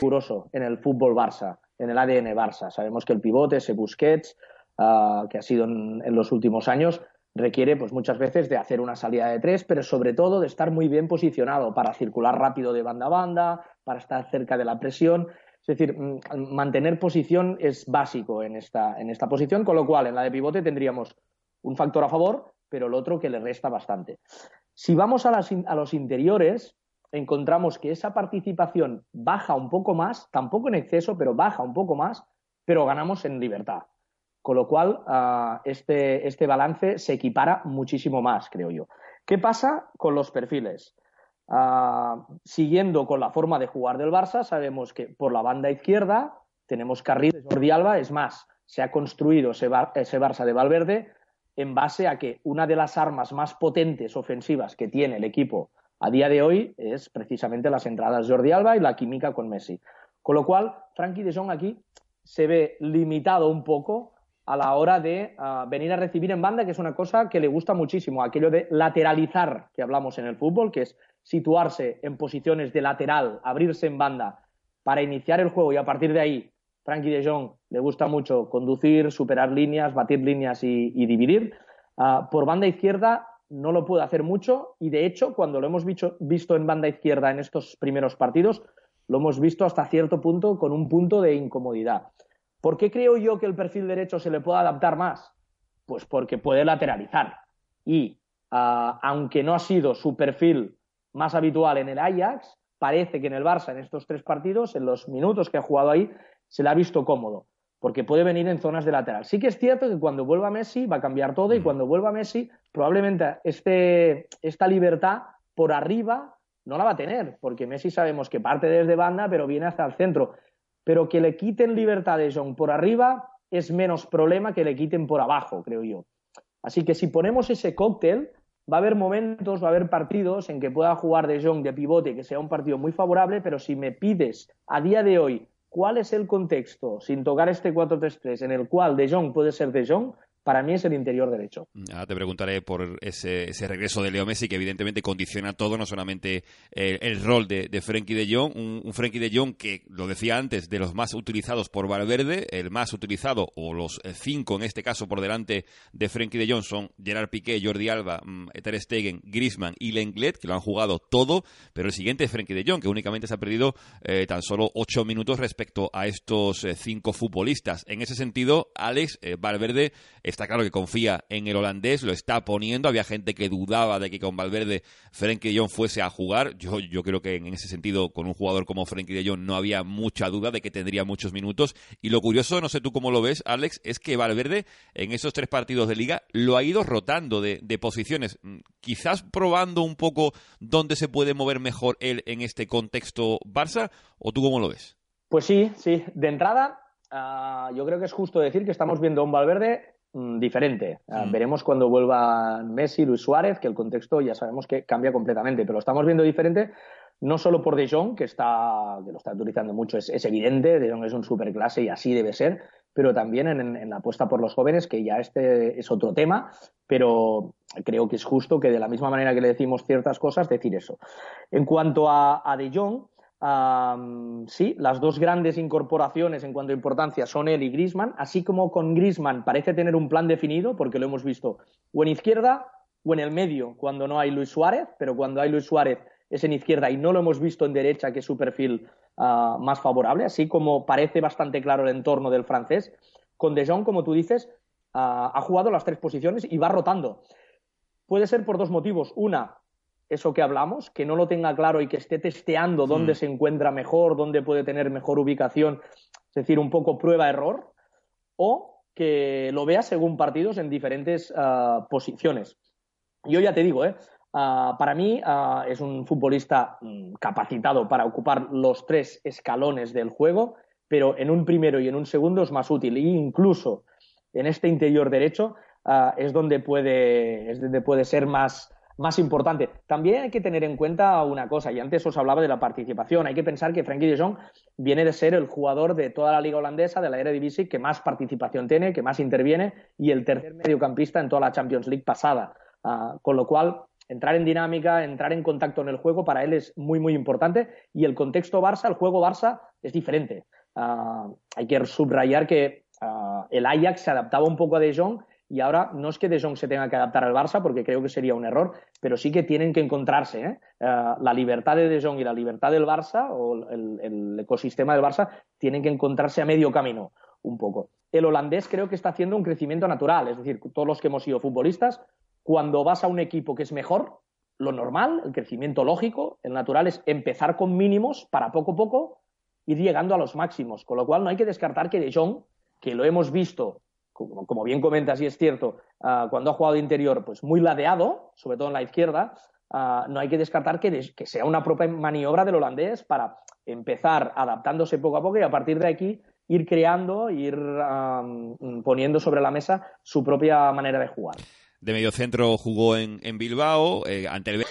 riguroso en el fútbol Barça, en el ADN Barça. Sabemos que el pivote, ese Busquets, uh, que ha sido en, los últimos años, requiere pues muchas veces de hacer una salida de tres, pero sobre todo de estar muy bien posicionado para circular rápido de banda a banda, para estar cerca de la presión. Es decir, mantener posición es básico en esta, en esta posición, con lo cual en la de pivote tendríamos un factor a favor, pero el otro que le resta bastante. Si vamos a, a los interiores, encontramos que esa participación baja un poco más, tampoco en exceso, pero baja un poco más, pero ganamos en libertad. Con lo cual, uh, este, este balance se equipara muchísimo más, creo yo. ¿Qué pasa con los perfiles? Uh, siguiendo con la forma de jugar del Barça, sabemos que por la banda izquierda tenemos carril Jordi Alba, es más, se ha construido ese Barça de Valverde en base a que una de las armas más potentes ofensivas que tiene el equipo a día de hoy es precisamente las entradas Jordi Alba y la química con Messi. Con lo cual, Frankie de Jong aquí se ve limitado un poco a la hora de uh, venir a recibir en banda, que es una cosa que le gusta muchísimo, aquello de lateralizar que hablamos en el fútbol, que es situarse en posiciones de lateral, abrirse en banda para iniciar el juego y a partir de ahí, Frankie de Jong le gusta mucho conducir, superar líneas, batir líneas y, dividir. Uh, por banda izquierda no lo puede hacer mucho y de hecho cuando lo hemos visto, en banda izquierda en estos primeros partidos, lo hemos visto hasta cierto punto con un punto de incomodidad. ¿Por qué creo yo que el perfil derecho se le puede adaptar más? Pues porque puede lateralizar. Y uh, aunque no ha sido su perfil más habitual en el Ajax, parece que en el Barça, en estos tres partidos, en los minutos que ha jugado ahí, se le ha visto cómodo, porque puede venir en zonas de lateral. Sí que es cierto que cuando vuelva Messi va a cambiar todo y cuando vuelva Messi, probablemente este, esta libertad por arriba no la va a tener, porque Messi sabemos que parte desde banda, pero viene hasta el centro pero que le quiten libertad de Jong por arriba es menos problema que le quiten por abajo, creo yo. Así que si ponemos ese cóctel, va a haber momentos, va a haber partidos en que pueda jugar de Jong de pivote, que sea un partido muy favorable, pero si me pides a día de hoy cuál es el contexto, sin tocar este 4-3-3, en el cual de Jong puede ser de Jong, para mí es el interior derecho. Ahora te preguntaré por ese, ese, regreso de Leo Messi que evidentemente condiciona todo, no solamente el, rol de, de, Frenkie de Jong, un, un, de Jong que, lo decía antes, de los más utilizados por Valverde, el más utilizado, o los cinco en este caso por delante de Frenkie de Jong son Gerard Piqué, Jordi Alba, mm, Ter Stegen, Griezmann y Lenglet, que lo han jugado todo, pero el siguiente es Frenkie de Jong, que únicamente se ha perdido eh, tan solo ocho minutos respecto a estos eh, cinco futbolistas. En ese sentido, Alex eh, Valverde está claro que confía en el holandés, lo está poniendo. Había gente que dudaba de que con Valverde Frenkie de Jong fuese a jugar. Yo, yo creo que en ese sentido, con un jugador como Frenkie de Jong no había mucha duda de que tendría muchos minutos. Y lo curioso, no sé tú cómo lo ves, Alex, es que Valverde en esos tres partidos de liga lo ha ido rotando de, posiciones. Quizás probando un poco dónde se puede mover mejor él en este contexto Barça, ¿o tú cómo lo ves? Pues sí, sí. De entrada, Uh, yo creo que es justo decir que estamos viendo a un Valverde diferente. Uh, mm. Veremos cuando vuelva Messi, Luis Suárez, que el contexto ya sabemos que cambia completamente, pero lo estamos viendo diferente no solo por De Jong, que, está, que lo está utilizando mucho, es, es evidente, De Jong es un superclase y así debe ser, pero también en, en, la apuesta por los jóvenes, que ya este es otro tema, pero creo que es justo que de la misma manera que le decimos ciertas cosas, decir eso. En cuanto a, a De Jong, Sí, las dos grandes incorporaciones en cuanto a importancia son él y Grisman, así como con Grisman parece tener un plan definido, porque lo hemos visto o en izquierda o en el medio cuando no hay Luis Suárez, pero cuando hay Luis Suárez es en izquierda y no lo hemos visto en derecha, que es su perfil uh, más favorable, así como parece bastante claro el entorno del francés. Con De Jong, como tú dices, uh, ha jugado las tres posiciones y va rotando. Puede ser por dos motivos. Una, eso que hablamos, que no lo tenga claro y que esté testeando dónde mm. se encuentra mejor, dónde puede tener mejor ubicación, es decir, un poco prueba-error, o que lo vea según partidos en diferentes uh, posiciones. Yo ya te digo, ¿eh? Uh, para mí uh, es un futbolista um, capacitado para ocupar los tres escalones del juego, pero en un primero y en un segundo es más útil. E incluso en este interior derecho es donde puede, es donde puede ser más, más importante. También hay que tener en cuenta una cosa, y antes os hablaba de la participación. Hay que pensar que Frankie de Jong viene de ser el jugador de toda la liga holandesa, de la Eredivisie, que más participación tiene, que más interviene, y el tercer mediocampista en toda la Champions League pasada. Uh, con lo cual, entrar en dinámica, entrar en contacto en el juego, para él es muy, muy importante. Y el contexto Barça, el juego Barça, es diferente. Ah, hay que subrayar que ah, el Ajax se adaptaba un poco a De Jong y ahora no es que De Jong se tenga que adaptar al Barça, porque creo que sería un error, pero sí que tienen que encontrarse. ¿eh? Ah, la libertad de De Jong y la libertad del Barça, o el, el ecosistema del Barça, tienen que encontrarse a medio camino un poco. El holandés creo que está haciendo un crecimiento natural, es decir, todos los que hemos sido futbolistas cuando vas a un equipo que es mejor, lo normal, el crecimiento lógico, el natural es empezar con mínimos para poco a poco ir llegando a los máximos. Con lo cual no hay que descartar que De Jong, que lo hemos visto, como, bien comentas y es cierto, ah, cuando ha jugado de interior, pues muy ladeado, sobre todo en la izquierda, ah, no hay que descartar que, que, sea una propia maniobra del holandés para empezar adaptándose poco a poco y a partir de aquí ir creando, ir poniendo sobre la mesa su propia manera de jugar. De medio centro jugó en, en Bilbao, eh, ante el...